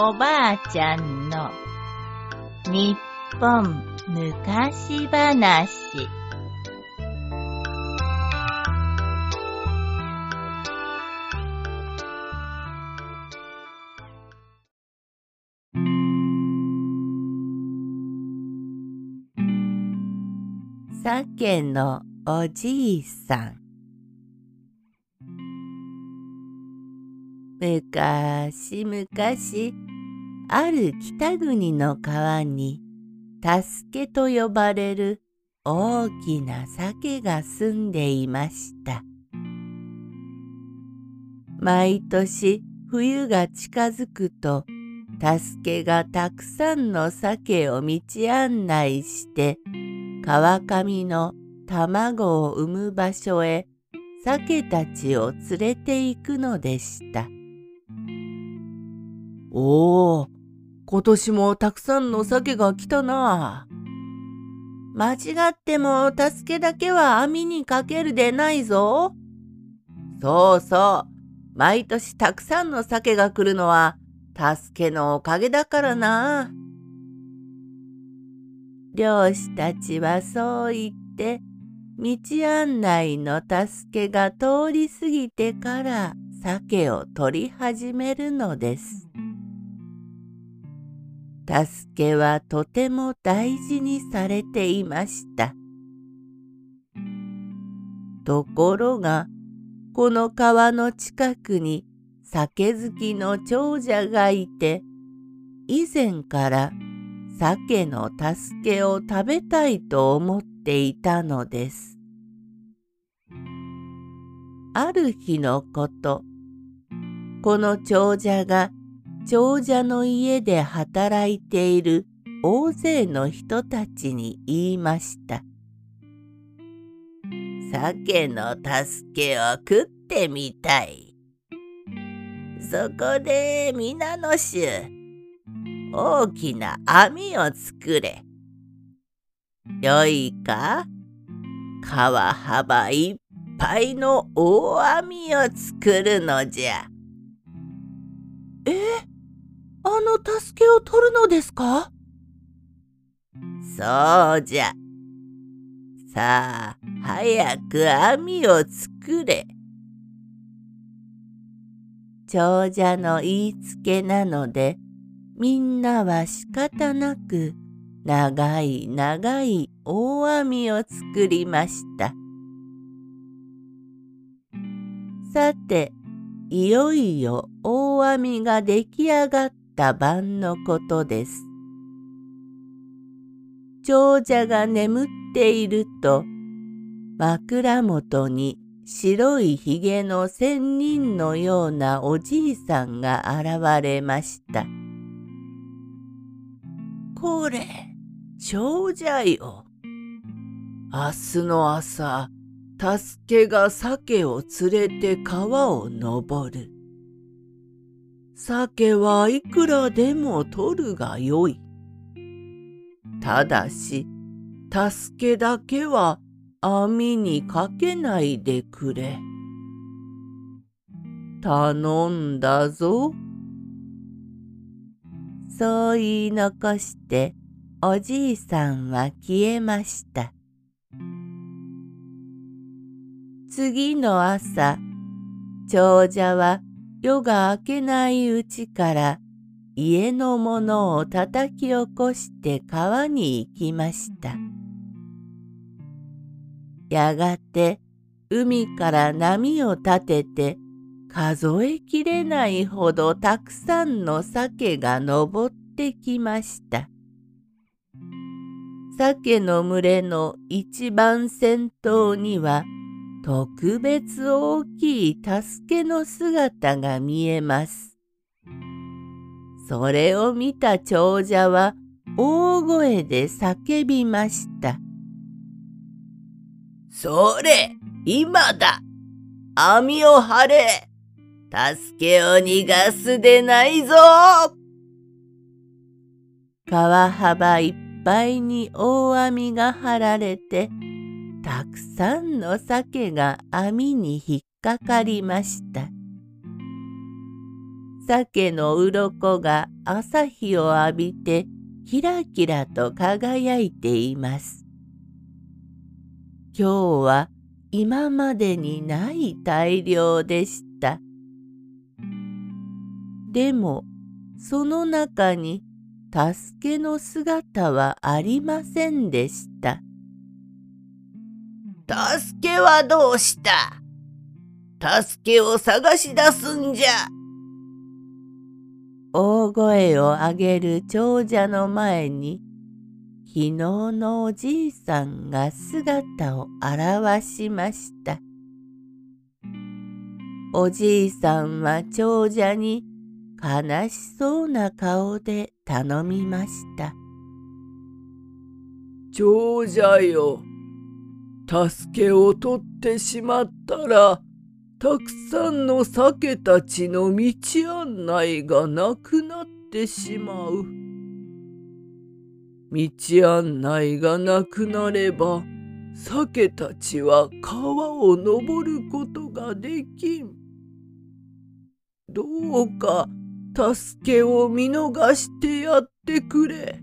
おばあちゃんの日本昔話。鮭のおじいさん。むかしむかしある北国の川に助けと呼ばれる大きな鮭が住んでいました。毎年冬が近づくと助けがたくさんの鮭を道案内して川上の卵を産む場所へ鮭たちを連れて行くのでした。おお、今年もたくさんの鮭が来たな。間違っても助けだけは網にかけるでないぞ。そうそう。毎年たくさんの鮭が来るのは助けのおかげだからな。漁師たちはそう言って道案内の助けが通り過ぎてから鮭を取り始めるのです。助けはとても大事にされていました。ところがこの川の近くに酒好きの長者がいて以前から鮭の助けを食べたいと思っていたのです。ある日のこと、この長者が長者の家で働いている大勢の人たちに言いました。鮭の助けを食ってみたい。そこで皆の衆、大きな網を作れ。よいか？川幅いっぱいの大網を作るのじゃ。あの助けを取るのですか？そうじゃ。さあ、早く網を作れ。長者の言いつけなので、みんなは仕方なく長い長い大網を作りました。さて、いよいよ大網が出来上がったた晩のことです。長者が眠っていると、枕元に白いひげの仙人のようなおじいさんが現れました。これ、長者よ。明日の朝、助けが鮭を連れて川を登る。鮭はいくらでも取るがよい。ただし、助けだけは網にかけないでくれ。頼んだぞ。そう言い残しておじいさんは消えました。次の朝、長者は夜が明けないうちから家のものを叩き起こして川に行きました。やがて海から波を立てて数えきれないほどたくさんの鮭が登ってきました。鮭の群れの一番先頭には特別大きい助けの姿が見えます。それを見た長者は大声で叫びました。それ、今だ網を張れ助けを逃がすでないぞ川幅いっぱいに大網が張られて、たくさんの鮭が網に引っかかりました。鮭の鱗が朝日を浴びてキラキラと輝いています。今日は今までにない大量でした。でもその中に助けの姿はありませんでした。助けはどうした？助けを探し出すんじゃ。大声を上げる長者の前に昨日のおじいさんが姿を現しました。おじいさんは長者に悲しそうな顔で頼みました。長者よ、助けを取ってしまったら、たくさんの酒たちの道案内がなくなってしまう。道案内がなくなれば、酒たちは川を登ることができん。どうか助けを見逃してやってくれ。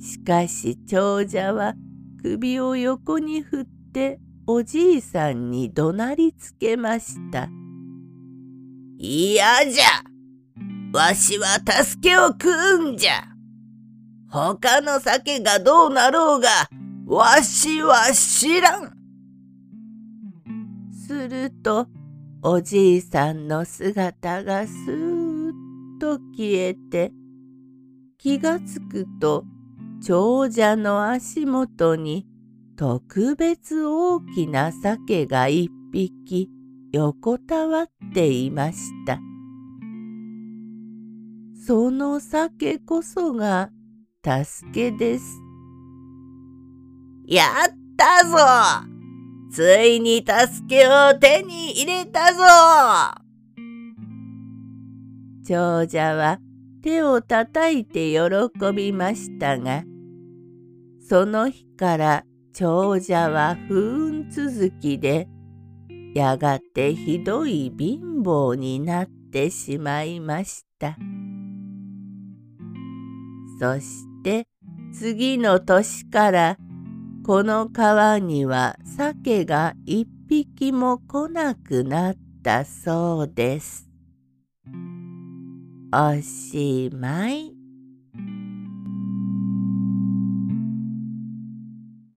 しかし長者は首を横に振っておじいさんに怒鳴りつけました。嫌じゃ。わしは助けを食うんじゃ。他の酒がどうなろうがわしは知らん。するとおじいさんの姿がすーっと消えて気がつくと長者の足元に特別大きな鮭が一匹横たわっていました。その鮭こそが助けです。やったぞついに助けを手に入れたぞ長者は手をたたいて喜びましたが、その日から長者は不運続きで、やがてひどい貧乏になってしまいました。そして次の年からこの川には鮭が一匹も来なくなったそうです。おしまい。